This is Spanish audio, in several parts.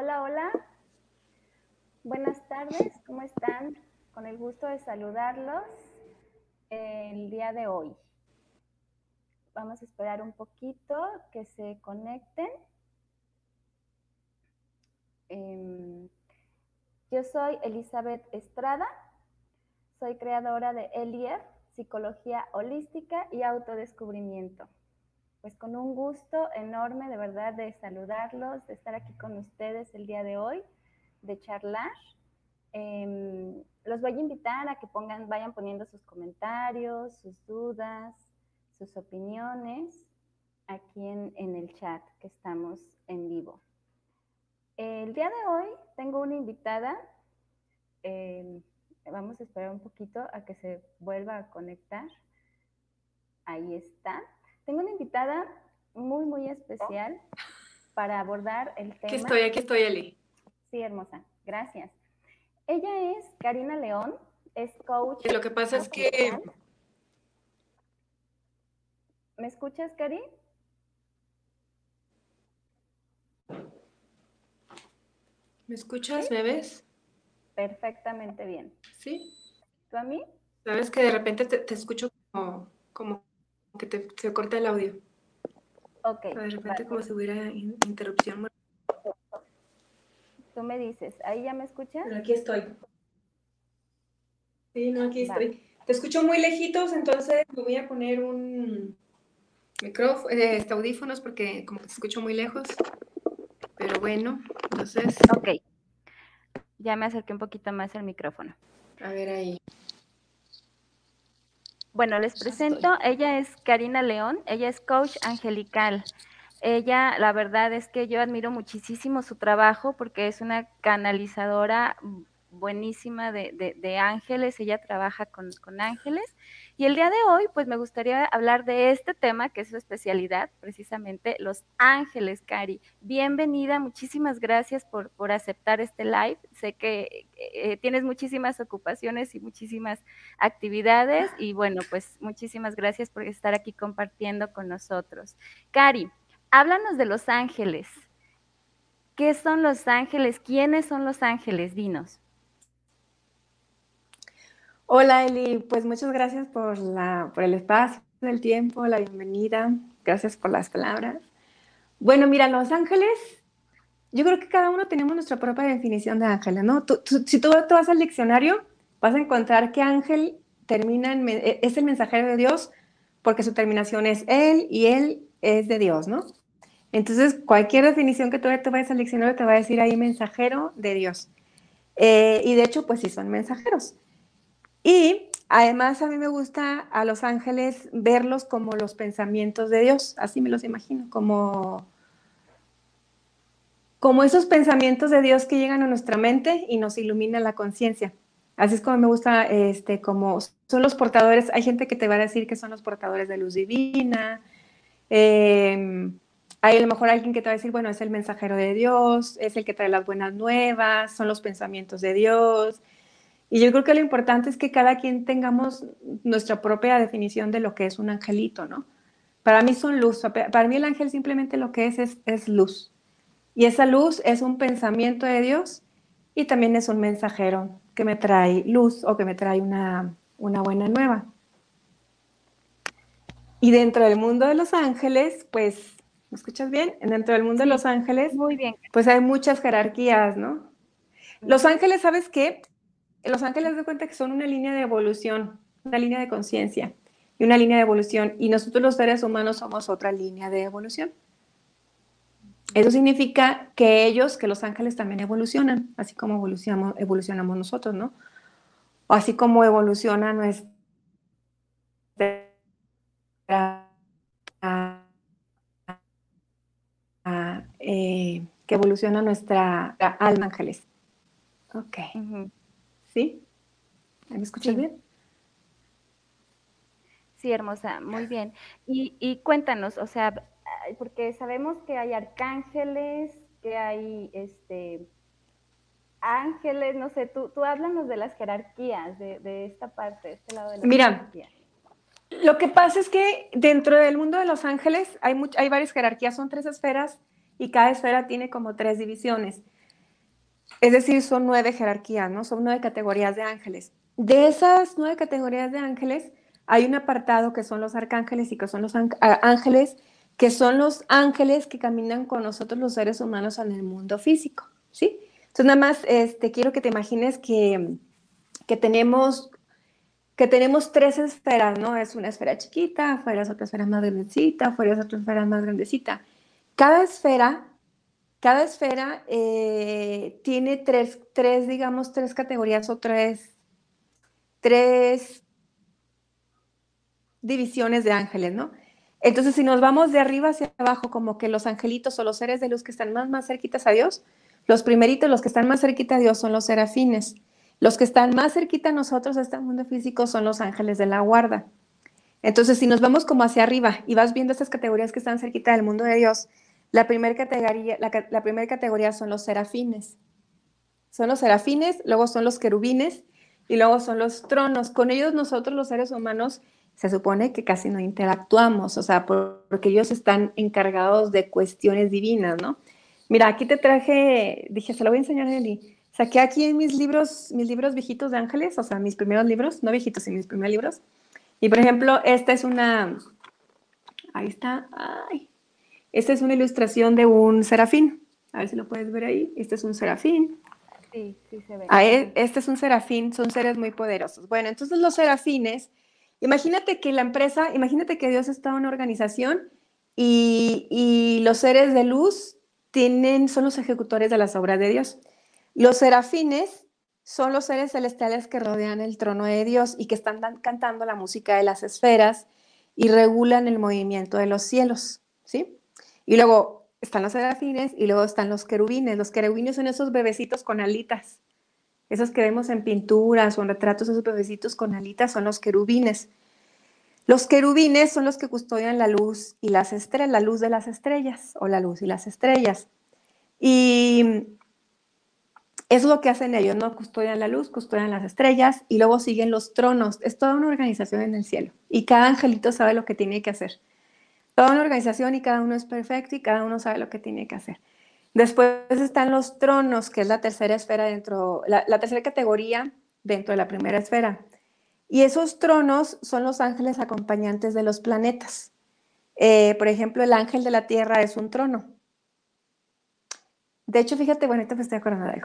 Hola, hola. Buenas tardes, ¿cómo están? Con el gusto de saludarlos el día de hoy. Vamos a esperar un poquito que se conecten. Em, yo soy Elizabeth Estrada, soy creadora de Elier, Psicología Holística y Autodescubrimiento. Pues con un gusto enorme de verdad de saludarlos, de estar aquí con ustedes el día de hoy, de charlar. Em, los voy a invitar a que pongan, vayan poniendo sus comentarios, sus dudas, sus opiniones aquí en, el chat que estamos en vivo. El día de hoy tengo una invitada. Em, vamos a esperar un poquito a que se vuelva a conectar. Ahí está. Tengo una invitada muy, muy especial para abordar el tema. Aquí estoy, aquí estoy, Eli. Sí, hermosa. Gracias. Ella es Karina León, es coach. lo que pasa es que... ¿Me escuchas, Cari? ¿Me escuchas? ¿Me ves? Perfectamente bien. ¿Sí? ¿Tú a mí? Sabes que de repente te, escucho como, como que te, se corta el audio. Ok. De repente como si hubiera interrupción. Tú me dices, ¿ahí ya me escuchas? Pero aquí estoy. Sí, no, aquí estoy. Te escucho muy lejitos, entonces me voy a poner un micrófono, eh, este, audífonos porque como que te escucho muy lejos. Pero bueno, entonces. Ok. Ya me acerqué un poquito más al micrófono. A ver ahí. Bueno, les presento, ella es Karina León, ella es coach angelical. Ella, la verdad es que yo admiro muchísimo su trabajo porque es una canalizadora buenísima de, ángeles, ella trabaja con, ángeles. Y el día de hoy, pues me gustaría hablar de este tema, que es su especialidad, precisamente los ángeles, Cari. Bienvenida, muchísimas gracias por, por aceptar este live. Sé que eh, tienes muchísimas ocupaciones y muchísimas actividades y bueno, pues muchísimas gracias por estar aquí compartiendo con nosotros. Cari, háblanos de los ángeles. ¿Qué son los ángeles? ¿Quiénes son los ángeles? Dinos. Hola Eli, pues muchas gracias por, la, por el espacio, el tiempo, la bienvenida. Gracias por las palabras. Bueno, mira, los ángeles, yo creo que cada uno tenemos nuestra propia definición de ángeles, ¿no? si tú, tú, vas al diccionario, vas a encontrar que ángel termina e, es el mensajero de Dios porque su terminación es él y él es de Dios, ¿no? Entonces, cualquier definición que tú te vayas al diccionario te va a decir ahí mensajero de Dios. Eh, y de hecho, pues sí son mensajeros. Y además a mí me gusta a los ángeles verlos como los pensamientos de Dios, así me los imagino, como, como esos pensamientos de Dios que llegan a nuestra mente y nos iluminan la conciencia. Así es como me gusta, este, como son los portadores, hay gente que te va a decir que son los portadores de luz divina, em, hay a lo mejor alguien que te va a decir, bueno, es el mensajero de Dios, es el que trae las buenas nuevas, son los pensamientos de Dios, y yo creo que lo importante es que cada quien tengamos nuestra propia definición de lo que es un angelito, ¿no? Para mí son luz. Para mí el ángel simplemente lo que es, es, luz. Y esa luz es un pensamiento de Dios y también es un mensajero que me trae luz o que me trae una, una buena nueva. Y dentro del mundo de los ángeles, pues, ¿me escuchas bien? Dentro del mundo de los ángeles, muy bien. pues hay muchas jerarquías, ¿no? Los ángeles, ¿sabes qué? Los ángeles de cuenta que son una línea de evolución, una línea de conciencia y una línea de evolución. Y nosotros los seres humanos somos otra línea de evolución. Eso significa que ellos, que los ángeles también evolucionan, así como evolucionamos, evolucionamos nosotros, ¿no? O así como evoluciona nuestra... Eh, que evoluciona nuestra alma ángeles. Ok. ¿Sí? ¿Me escuchas bien? Sí, hermosa, muy bien. Y, cuéntanos, o sea, porque sabemos que hay arcángeles, que hay este ángeles, no sé, tú, tú háblanos de las jerarquías, de, esta parte, de este lado de la Mira, Lo que pasa es que dentro del mundo de los ángeles hay, hay varias jerarquías, son tres esferas y cada esfera tiene como tres divisiones. Es decir, son nueve jerarquías, ¿no? Son nueve categorías de ángeles. De esas nueve categorías de ángeles, hay un apartado que son los arcángeles y que son los ángeles, que son los ángeles que caminan con nosotros los seres humanos en el mundo físico, ¿sí? Entonces, nada más este, quiero que te imagines que, que tenemos que tenemos tres esferas, ¿no? Es una esfera chiquita, afuera es otra esfera más grandecita, afuera es otra esfera más grandecita. Cada esfera cada esfera eh, tiene tres, tres, digamos, tres categorías o tres, tres divisiones de ángeles, ¿no? Entonces, si nos vamos de arriba hacia abajo, como que los angelitos o los seres de luz que están más, más cerquitas a Dios, los primeritos, los que están más cerquita a Dios son los serafines. Los que están más cerquita a nosotros, a este mundo físico, son los ángeles de la guarda. Entonces, si nos vamos como hacia arriba y vas viendo estas categorías que están cerquita del mundo de Dios, la primera categoría, la, categoría son los serafines. Son los serafines, luego son los querubines y luego son los tronos. Con ellos nosotros los seres humanos se supone que casi no interactuamos, o sea, porque ellos están encargados de cuestiones divinas, ¿no? Mira, aquí te traje, dije, se lo voy a enseñar Eli. Saqué aquí en mis libros, mis libros viejitos de ángeles, o sea, mis primeros libros, no viejitos, sino mis primeros libros. Y por ejemplo, esta es una, ahí está, ay, esta es una ilustración de un serafín. A ver si lo puedes ver ahí. Este es un serafín. Sí, sí se ve. este es un serafín, son seres muy poderosos. Bueno, entonces los serafines, imagínate que la empresa, imagínate que Dios está en una organización y, y los seres de luz tienen, son los ejecutores de las obras de Dios. Los serafines son los seres celestiales que rodean el trono de Dios y que están cantando la música de las esferas y regulan el movimiento de los cielos, ¿sí? Y luego están los serafines y luego están los querubines. Los querubines son esos bebecitos con alitas. Esos que vemos en pinturas o en retratos, esos bebecitos con alitas son los querubines. Los querubines son los que custodian la luz y las estrellas, la luz de las estrellas o la luz y las estrellas. Y es lo que hacen ellos, ¿no? Custodian la luz, custodian las estrellas y luego siguen los tronos. Es toda una organización en el cielo y cada angelito sabe lo que tiene que hacer toda una organización y cada uno es perfecto y cada uno sabe lo que tiene que hacer. Después están los tronos, que es la tercera esfera dentro, la, tercera categoría dentro de la primera esfera. Y esos tronos son los ángeles acompañantes de los planetas. Eh, por ejemplo, el ángel de la Tierra es un trono. De hecho, fíjate, bueno, ahorita me estoy acordando de.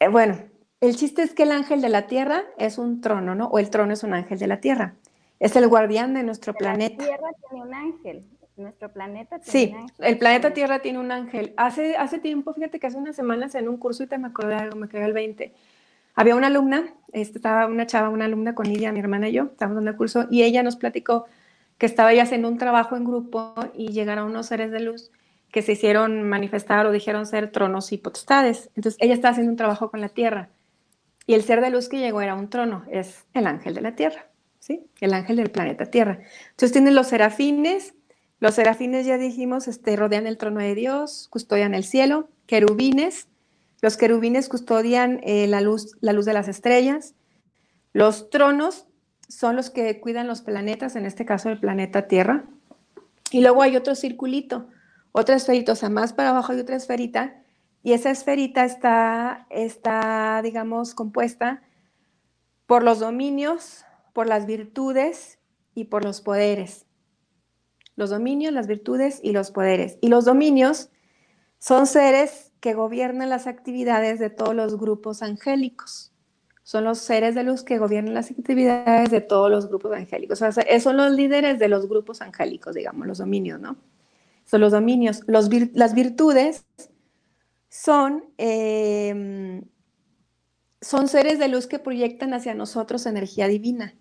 Eh, bueno, el chiste es que el ángel de la Tierra es un trono, ¿no? O el trono es un ángel de la Tierra. Es el guardián de nuestro planeta. La Tierra tiene un ángel. Nuestro planeta tiene sí, un ángel. el planeta Tierra tiene un ángel. Hace, hace tiempo, fíjate que hace unas semanas en un curso, y te me acordé algo, me quedé el 20. Había una alumna, este, estaba una chava, una alumna con Lidia, mi hermana y yo, estábamos dando el curso, y ella nos platicó que estaba ella haciendo un trabajo en grupo y llegaron unos seres de luz que se hicieron manifestar o dijeron ser tronos y potestades. Entonces ella estaba haciendo un trabajo con la tierra y el ser de luz que llegó era un trono, es el ángel de la tierra. ¿Sí? El ángel del planeta Tierra. Entonces tienen los serafines, los serafines ya dijimos, este, rodean el trono de Dios, custodian el cielo, querubines, los querubines custodian eh, la, luz, la luz de las estrellas, los tronos son los que cuidan los planetas, en este caso el planeta Tierra, y luego hay otro circulito, otra esferita, o sea, más para abajo hay otra esferita, y esa esferita está, está digamos, compuesta por los dominios, por las virtudes y por los poderes. Los dominios, las virtudes y los poderes. Y los dominios son seres que gobiernan las actividades de todos los grupos angélicos. Son los seres de luz que gobiernan las actividades de todos los grupos angélicos. O sea, son los líderes de los grupos angélicos, digamos, los dominios, ¿no? Son los dominios. las virtudes son em, son seres de luz que proyectan hacia nosotros energía divina.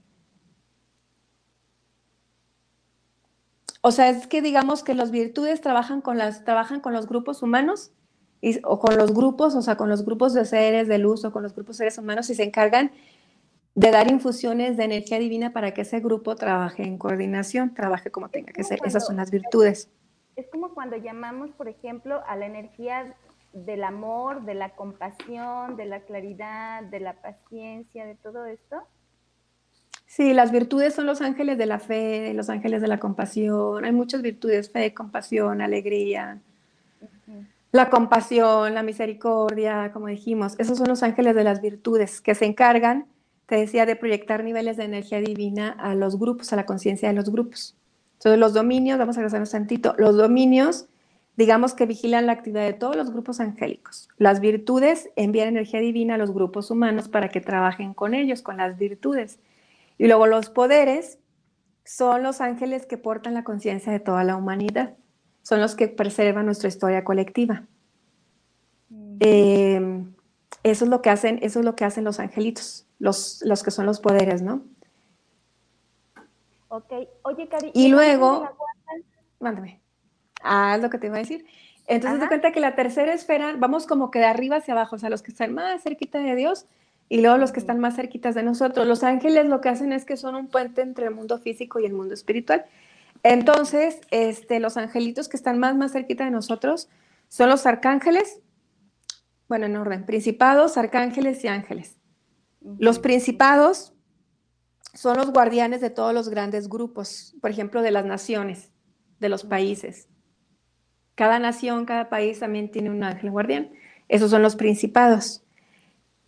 O sea, es que digamos que las virtudes trabajan con, las, trabajan con los grupos humanos o con los grupos, o sea, con los grupos de seres de luz o con los grupos de seres humanos y se encargan de dar infusiones de energía divina para que ese grupo trabaje en coordinación, trabaje como tenga que ser. Esas son las virtudes. Es como cuando llamamos, por ejemplo, a la energía del amor, de la compasión, de la claridad, de la paciencia, de todo esto. Sí, las virtudes son los ángeles de la fe, los ángeles de la compasión. Hay muchas virtudes, fe, compasión, alegría. La compasión, la misericordia, como dijimos, esos son los ángeles de las virtudes que se encargan, te decía, de proyectar niveles de energía divina a los grupos, a la conciencia de los grupos. Entonces, los dominios, vamos a un tantito, los dominios, digamos que vigilan la actividad de todos los grupos angélicos. Las virtudes envían energía divina a los grupos humanos para que trabajen con ellos, con las virtudes. Y luego los poderes son los ángeles que portan la conciencia de toda la humanidad son los que preservan nuestra historia colectiva. Em, eso es lo que hacen, eso es lo que hacen los angelitos, los, los que son los poderes, ¿no? Ok. Oye, Cari. Y luego, mándame. Ah, es lo que te iba a decir. Entonces, te cuenta que la tercera esfera, vamos como que de arriba hacia abajo, o sea, los que están más cerquita de Dios y luego los que están más cerquitas de nosotros. Los ángeles lo que hacen es que son un puente entre el mundo físico y el mundo espiritual. Entonces, este, los angelitos que están más, más cerquita de nosotros son los arcángeles, bueno, en orden, principados, arcángeles y ángeles. Los principados son los guardianes de todos los grandes grupos, por ejemplo, de las naciones, de los países. Cada nación, cada país también tiene un ángel guardián. Esos son los principados.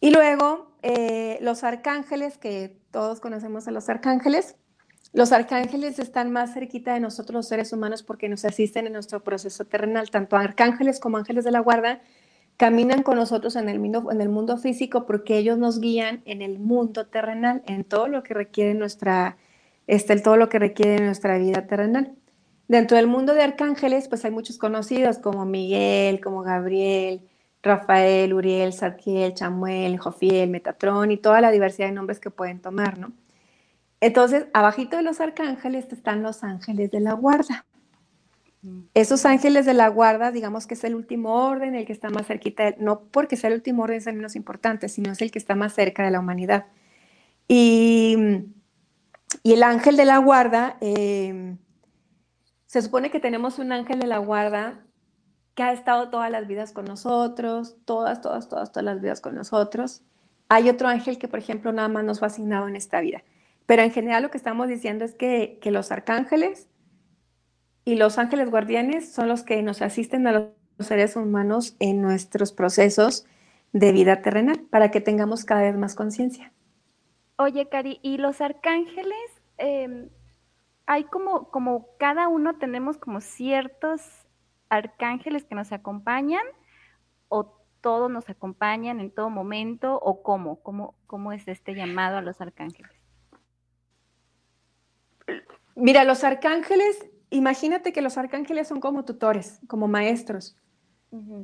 Y luego, eh, los arcángeles, que todos conocemos a los arcángeles, los arcángeles están más cerquita de nosotros los seres humanos porque nos asisten en nuestro proceso terrenal. Tanto arcángeles como ángeles de la guarda caminan con nosotros en el, mundo, en el mundo físico porque ellos nos guían en el mundo terrenal, en todo lo que requiere nuestra, este, todo lo que requiere nuestra vida terrenal. Dentro del mundo de arcángeles, pues hay muchos conocidos como Miguel, como Gabriel, Rafael, Uriel, Zadkiel, Chamuel, Jofiel, Metatrón y toda la diversidad de nombres que pueden tomar, ¿no? Entonces, abajito de los arcángeles están los ángeles de la guarda. Mm. Esos ángeles de la guarda, digamos que es el último orden, el que está más cerquita, no porque sea el último orden es el menos importante, sino es el que está más cerca de la humanidad. Y, el ángel de la guarda, em, se supone que tenemos un ángel de la guarda que ha estado todas las vidas con nosotros, todas, todas, todas, todas las vidas con nosotros. Hay otro ángel que, por ejemplo, nada más nos fue asignado en esta vida. Pero en general lo que estamos diciendo es que, los arcángeles y los ángeles guardianes son los que nos asisten a los seres humanos en nuestros procesos de vida terrenal para que tengamos cada vez más conciencia. Oye, Cari, ¿y los arcángeles? Em, hay como, como cada uno tenemos como ciertos arcángeles que nos acompañan o todos nos acompañan en todo momento o cómo, cómo, cómo es este llamado a los arcángeles? Mira, los arcángeles, imagínate que los arcángeles son como tutores, como maestros.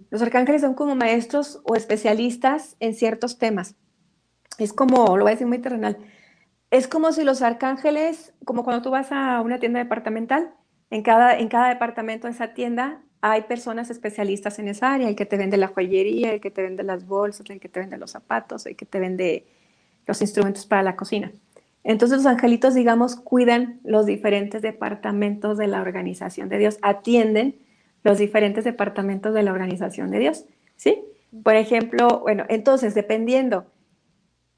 Los arcángeles son como maestros o especialistas en ciertos temas. Es como, lo voy a decir muy terrenal, es como si los arcángeles, como cuando tú vas a una tienda departamental, en cada, en cada departamento de esa tienda hay personas especialistas en esa área, el que te vende la joyería, el que te vende las bolsas, el que te vende los zapatos, el que te vende los instrumentos para la cocina. Entonces los angelitos, digamos, cuidan los diferentes departamentos de la organización de Dios, atienden los diferentes departamentos de la organización de Dios, ¿sí? Por ejemplo, bueno, entonces, dependiendo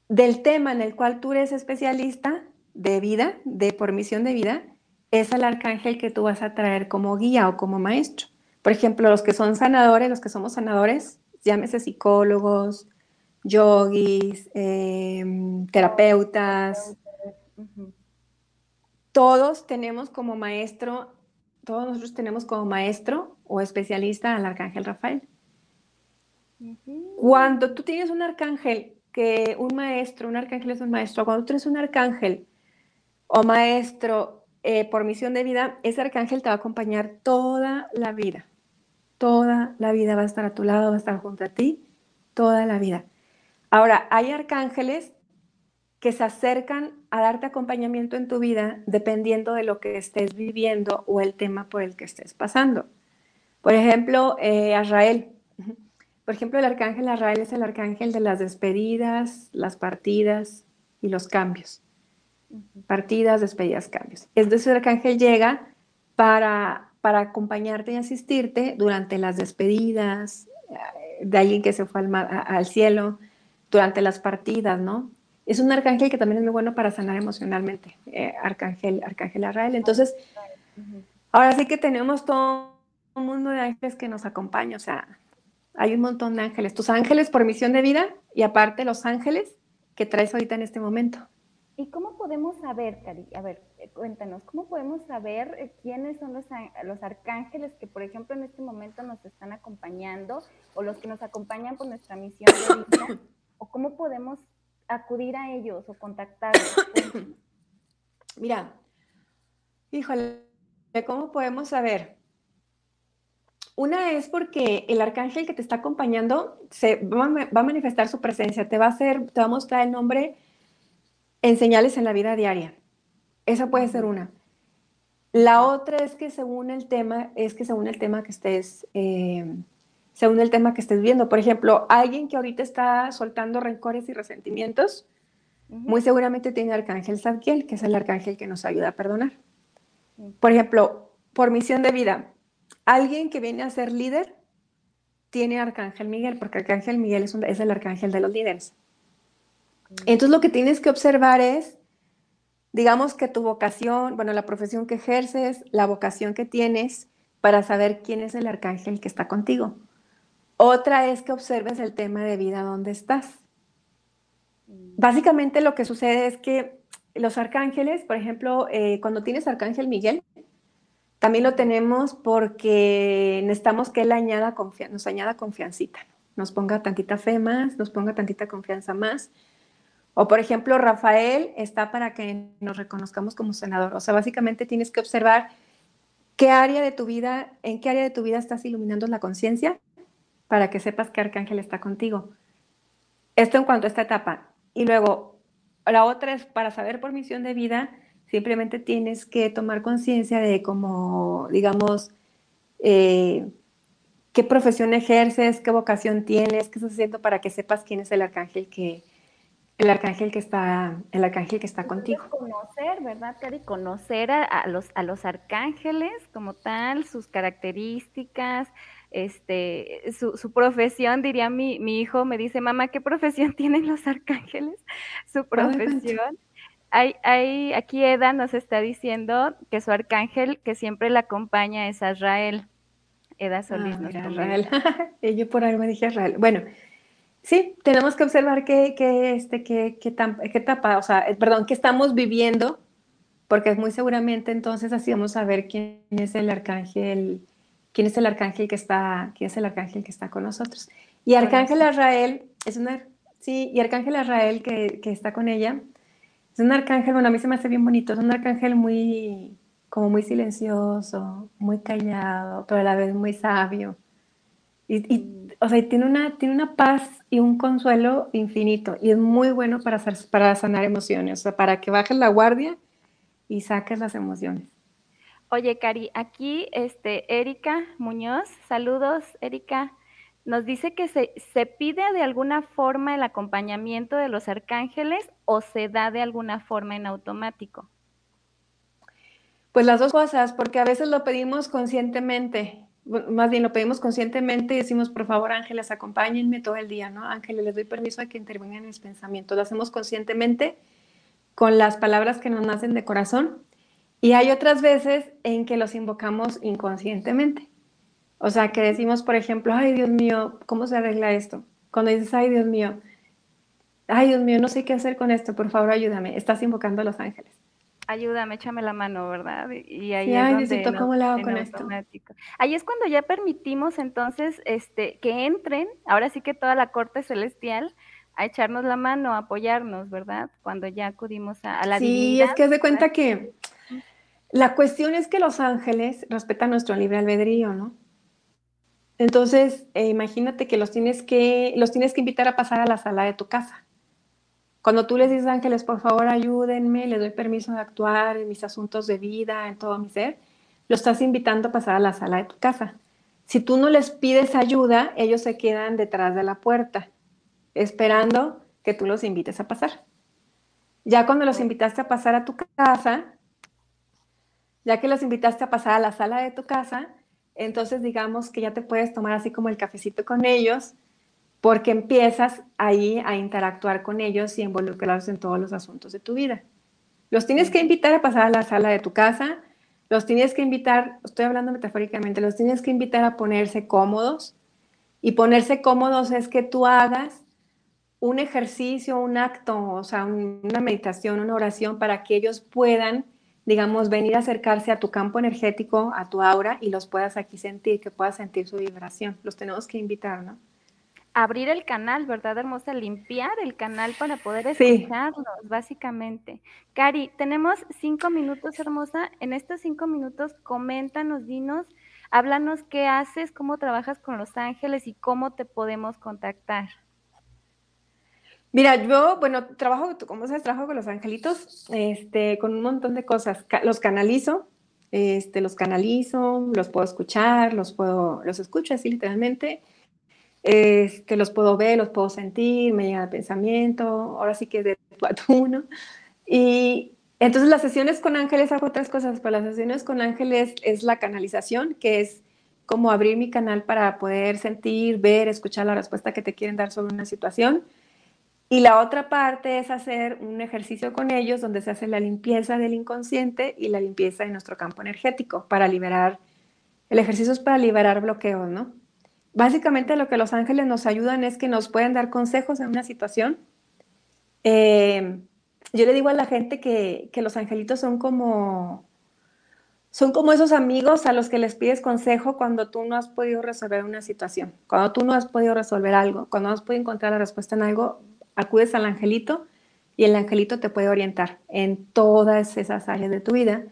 del tema en el cual tú eres especialista de vida, de por misión de vida, es el arcángel que tú vas a traer como guía o como maestro. Por ejemplo, los que son sanadores, los que somos sanadores, llámese psicólogos, yogis, em, terapeutas, todos tenemos como maestro, todos nosotros tenemos como maestro o especialista al arcángel Rafael. Cuando tú tienes un arcángel, que un maestro, un arcángel es un maestro, cuando tú tienes un arcángel o maestro eh, por misión de vida, ese arcángel te va a acompañar toda la vida. Toda la vida va a estar a tu lado, va a estar junto a ti, toda la vida. Ahora, hay arcángeles que se acercan a darte acompañamiento en tu vida dependiendo de lo que estés viviendo o el tema por el que estés pasando. Por ejemplo, eh, Azrael. Por ejemplo, el arcángel Azrael es el arcángel de las despedidas, las partidas y los cambios. Partidas, despedidas, cambios. Entonces el arcángel llega para, para acompañarte y asistirte durante las despedidas eh, de alguien que se fue al, al cielo, durante las partidas, ¿no? es un arcángel que también es muy bueno para sanar emocionalmente, eh, arcángel, arcángel Arrael. Entonces, ahora sí que tenemos todo un mundo de ángeles que nos acompaña, o sea, hay un montón de ángeles. Tus ángeles por misión de vida y aparte los ángeles que traes ahorita en este momento. ¿Y cómo podemos saber, Cari? A ver, cuéntanos, ¿cómo podemos saber eh, quiénes son los, los arcángeles que, por ejemplo, en este momento nos están acompañando o los que nos acompañan por nuestra misión? ¿O cómo podemos acudir a ellos o contactarlos? Mira, híjole, ¿cómo podemos saber? Una es porque el arcángel que te está acompañando se va a manifestar su presencia, te va a hacer, te va a mostrar el nombre en señales en la vida diaria. Esa puede ser una. La otra es que según el tema, es que según el tema que estés, eh, según el tema que estés viendo. Por ejemplo, alguien que ahorita está soltando rencores y resentimientos, muy seguramente tiene arcángel Zadkiel, que es el arcángel que nos ayuda a perdonar. Por ejemplo, por misión de vida, Alguien que viene a ser líder tiene Arcángel Miguel, porque Arcángel Miguel es, es el arcángel de los líderes. Entonces lo que tienes que observar es, digamos que tu vocación, bueno, la profesión que ejerces, la vocación que tienes para saber quién es el arcángel que está contigo. Otra es que observes el tema de vida donde estás. Mm. Básicamente lo que sucede es que los arcángeles, por ejemplo, eh, cuando tienes arcángel Miguel, también lo tenemos porque necesitamos que él añada nos añada confiancita, nos ponga tantita fe más, nos ponga tantita confianza más. O por ejemplo, Rafael está para que nos reconozcamos como senador. O sea, básicamente tienes que observar qué área de tu vida, en qué área de tu vida estás iluminando la conciencia para que sepas que Arcángel está contigo. Esto en cuanto a esta etapa. Y luego, la otra es para saber por misión de vida, Simplemente tienes que tomar conciencia de cómo, digamos, eh, qué profesión ejerces, qué vocación tienes, qué estás haciendo para que sepas quién es el arcángel que, el arcángel que está, el arcángel que está contigo. Conocer, ¿verdad, Cari? Conocer a, los, a los arcángeles como tal, sus características, este, su, su profesión, diría mi, mi, hijo, me dice, mamá, ¿qué profesión tienen los arcángeles? Su profesión. Hay, aquí Eda nos está diciendo que su arcángel que siempre la acompaña es Israel. Eda ah, Solís nos Israel. Yo por ahí me dije Israel. Bueno, sí, tenemos que observar qué, este, qué, qué, etapa, o sea, eh, perdón, qué estamos viviendo, porque muy seguramente entonces así vamos a ver quién es el arcángel, quién es el arcángel que está, quién es el arcángel que está con nosotros. Y arcángel Israel es una, sí, y arcángel Israel que, que está con ella es un arcángel, bueno, a mí se me hace bien bonito, es un arcángel muy, como muy silencioso, muy callado, pero a la vez muy sabio. Y, o sea, tiene una, tiene una paz y un consuelo infinito y es muy bueno para, hacer, para sanar emociones, o sea, para que bajes la guardia y saques las emociones. Oye, Cari, aquí, este, Erika Muñoz, saludos, Erika nos dice que se, se, pide de alguna forma el acompañamiento de los arcángeles o se da de alguna forma en automático. Pues las dos cosas, porque a veces lo pedimos conscientemente, más bien lo pedimos conscientemente y decimos, por favor, ángeles, acompáñenme todo el día, ¿no? Ángeles, les doy permiso a que intervengan en mis pensamientos. Lo hacemos conscientemente con las palabras que nos nacen de corazón. Y hay otras veces en que los invocamos inconscientemente. O sea, que decimos, por ejemplo, ay Dios mío, ¿cómo se arregla esto? Cuando dices, ay Dios mío, ay Dios mío, no sé qué hacer con esto, por favor ayúdame, estás invocando a los ángeles. Ayúdame, échame la mano, ¿verdad? Y ahí es donde ¿cómo hago con esto? Ahí es cuando ya permitimos entonces este, que entren, ahora sí que toda la corte celestial, a echarnos la mano, a apoyarnos, ¿verdad? Cuando ya acudimos a, la sí, Sí, es que haz de cuenta que la cuestión es que los ángeles respetan nuestro libre albedrío, ¿no? Entonces, eh, imagínate que los tienes que, los tienes que invitar a pasar a la sala de tu casa. Cuando tú les dices, ángeles, por favor, ayúdenme, les doy permiso de actuar en mis asuntos de vida, en todo mi ser, lo estás invitando a pasar a la sala de tu casa. Si tú no les pides ayuda, ellos se quedan detrás de la puerta, esperando que tú los invites a pasar. Ya cuando los invitaste a pasar a tu casa, ya que los invitaste a pasar a la sala de tu casa, entonces digamos que ya te puedes tomar así como el cafecito con ellos, porque empiezas ahí a interactuar con ellos y involucrarlos en todos los asuntos de tu vida. Los tienes que invitar a pasar a la sala de tu casa, los tienes que invitar, estoy hablando metafóricamente, los tienes que invitar a ponerse cómodos, Y ponerse cómodos es que tú hagas un ejercicio, un acto, o sea, una meditación, una oración para que ellos puedan, digamos, venir a acercarse a tu campo energético, a tu aura y los puedas aquí sentir, que puedas sentir su vibración. Los tenemos que invitar, ¿no? Abrir el canal, ¿verdad, hermosa? Limpiar el canal para poder escucharlos, básicamente. Cari, tenemos cinco minutos, hermosa. En estos cinco minutos, coméntanos, dinos, háblanos qué haces, cómo trabajas con los ángeles y cómo te podemos contactar. Mira, yo, bueno, trabajo, como sabes, trabajo con los angelitos, este, con un montón de cosas. los canalizo, este, los canalizo, los puedo escuchar, los puedo, los escucho así literalmente que los puedo ver, los puedo sentir, me llega el pensamiento, ahora sí que de tu a. Y entonces las sesiones con ángeles hago otras cosas, pero las sesiones con ángeles es la canalización, que es como abrir mi canal para poder sentir, ver, escuchar la respuesta que te quieren dar sobre una situación. Y la otra parte es hacer un ejercicio con ellos donde se hace la limpieza del inconsciente y la limpieza de nuestro campo energético para liberar, el ejercicio es para liberar bloqueos, ¿no? Básicamente lo que los ángeles nos ayudan es que nos pueden dar consejos en una situación. Eh, yo le digo a la gente que, los angelitos son como, son como esos amigos a los que les pides consejo cuando tú no has podido resolver una situación, cuando tú no has podido resolver algo, cuando no has podido encontrar la respuesta en algo, acudes al angelito y el angelito te puede orientar en todas esas áreas de tu vida.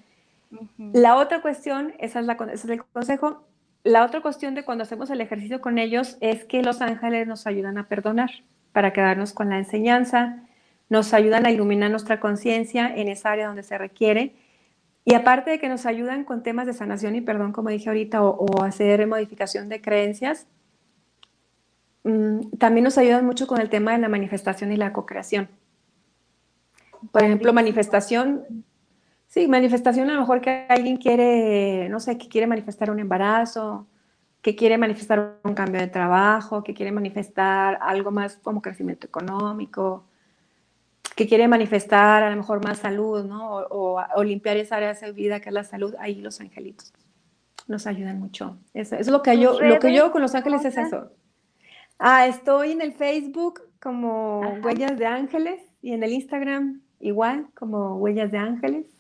La otra cuestión, esa es, la, ese es el consejo, la otra cuestión de cuando hacemos el ejercicio con ellos es que los ángeles nos ayudan a perdonar para quedarnos con la enseñanza, nos ayudan a iluminar nuestra conciencia en esa área donde se requiere. Y aparte de que nos ayudan con temas de sanación y perdón, como dije ahorita, o, hacer modificación de creencias, mm, también nos ayudan mucho con el tema de la manifestación y la co-creación. Por ejemplo, manifestación, Sí, manifestación a lo mejor que alguien quiere, no sé, que quiere manifestar un embarazo, que quiere manifestar un cambio de trabajo, que quiere manifestar algo más como crecimiento económico, que quiere manifestar a lo mejor más salud, ¿no? O, limpiar esa área de vida que es la salud, ahí los angelitos nos ayudan mucho. Eso, es lo que yo, lo que yo con los ángeles es eso. Ah, estoy en el Facebook como Huellas de Ángeles y en el Instagram igual como Huellas de Ángeles.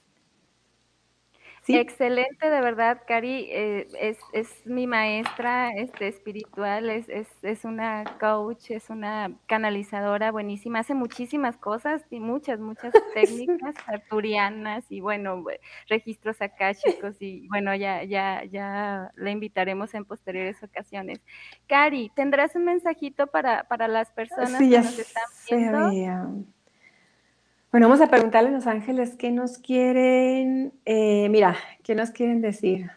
Excelente, de verdad, Cari, eh, es, mi maestra este, espiritual, es, es, una coach, es una canalizadora buenísima, hace muchísimas cosas y muchas, muchas técnicas arturianas y bueno, registros akáshicos y bueno, ya, ya, ya la invitaremos en posteriores ocasiones. Cari, ¿tendrás un mensajito para, para las personas que nos están viendo? Bueno, vamos a preguntarle a los ángeles qué nos quieren, eh, mira, qué nos quieren decir.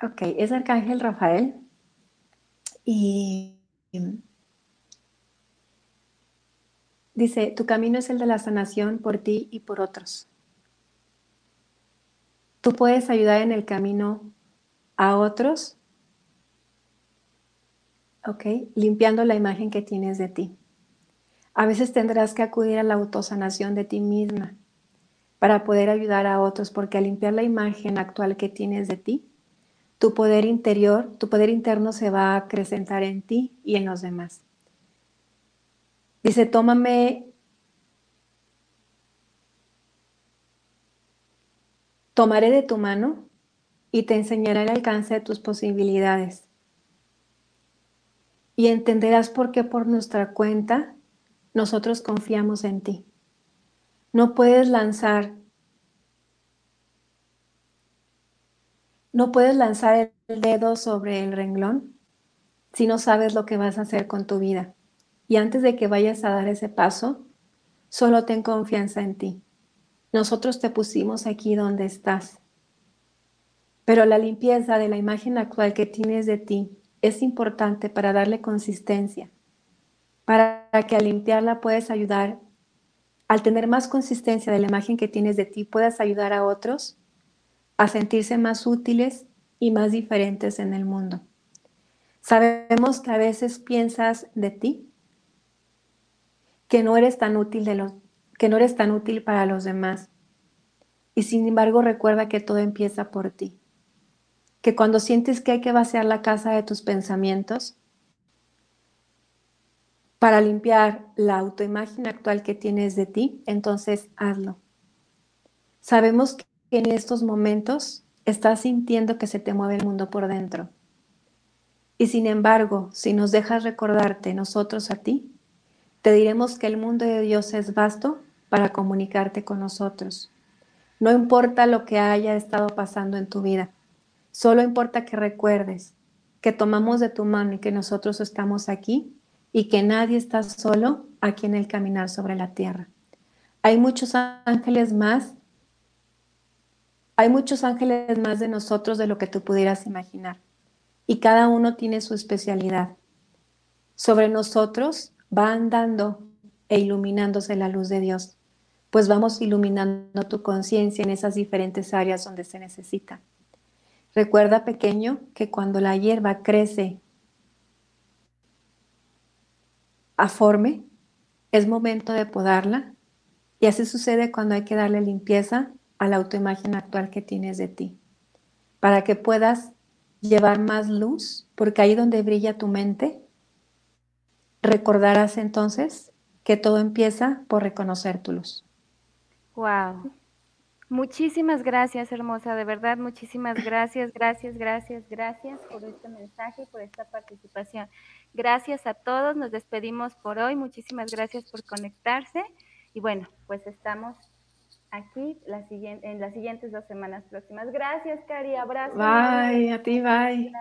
Ok, es Arcángel Rafael y dice, tu camino es el de la sanación por ti y por otros. Tú puedes ayudar en el camino a otros Limpiando la imagen que tienes de ti. A veces tendrás que acudir a la autosanación de ti misma para poder ayudar a otros, porque al limpiar la imagen actual que tienes de ti, tu poder interior, tu poder interno se va a acrecentar en ti y en los demás. Dice, tómame, tomaré de tu mano y te enseñaré el alcance de tus posibilidades y entenderás por qué por nuestra cuenta nosotros confiamos en ti. No puedes lanzar, no puedes lanzar el dedo sobre el renglón si no sabes lo que vas a hacer con tu vida. Y antes de que vayas a dar ese paso, solo ten confianza en ti. Nosotros te pusimos aquí donde estás. Pero la limpieza de la imagen actual que tienes de ti es importante para darle consistencia, para que al limpiarla puedes ayudar, al tener más consistencia de la imagen que tienes de ti, puedas ayudar a otros a sentirse más útiles y más diferentes en el mundo. Sabemos que a veces piensas de ti que no eres tan útil de los que no eres tan útil para los demás. Y sin embargo, recuerda que todo empieza por ti. Que cuando sientes que hay que vaciar la casa de tus pensamientos, para limpiar la autoimagen actual que tienes de ti, entonces hazlo. Sabemos que en estos momentos estás sintiendo que se te mueve el mundo por dentro. Y sin embargo, si nos dejas recordarte nosotros a ti, te diremos que el mundo de Dios es vasto para comunicarte con nosotros. No importa lo que haya estado pasando en tu vida, solo importa que recuerdes que tomamos de tu mano y que nosotros estamos aquí y que nadie está solo aquí en el caminar sobre la tierra. Hay muchos ángeles más, hay muchos ángeles más de nosotros de lo que tú pudieras imaginar. Y cada uno tiene su especialidad. Sobre nosotros va andando e iluminándose la luz de Dios, pues vamos iluminando tu conciencia en esas diferentes áreas donde se necesita. Recuerda, pequeño, que cuando la hierba crece aforme, es momento de podarla y así sucede cuando hay que darle limpieza a la autoimagen actual que tienes de ti, para que puedas llevar más luz, porque ahí donde brilla tu mente, recordarás entonces que todo empieza por reconocer tu luz. Wow. Muchísimas gracias, hermosa, de verdad, muchísimas gracias, gracias, gracias, gracias por este mensaje y por esta participación. Gracias a todos, nos despedimos por hoy, muchísimas gracias por conectarse y bueno, pues estamos aquí en las siguientes dos semanas próximas. Gracias, Cari, abrazo. Bye, a ti, bye.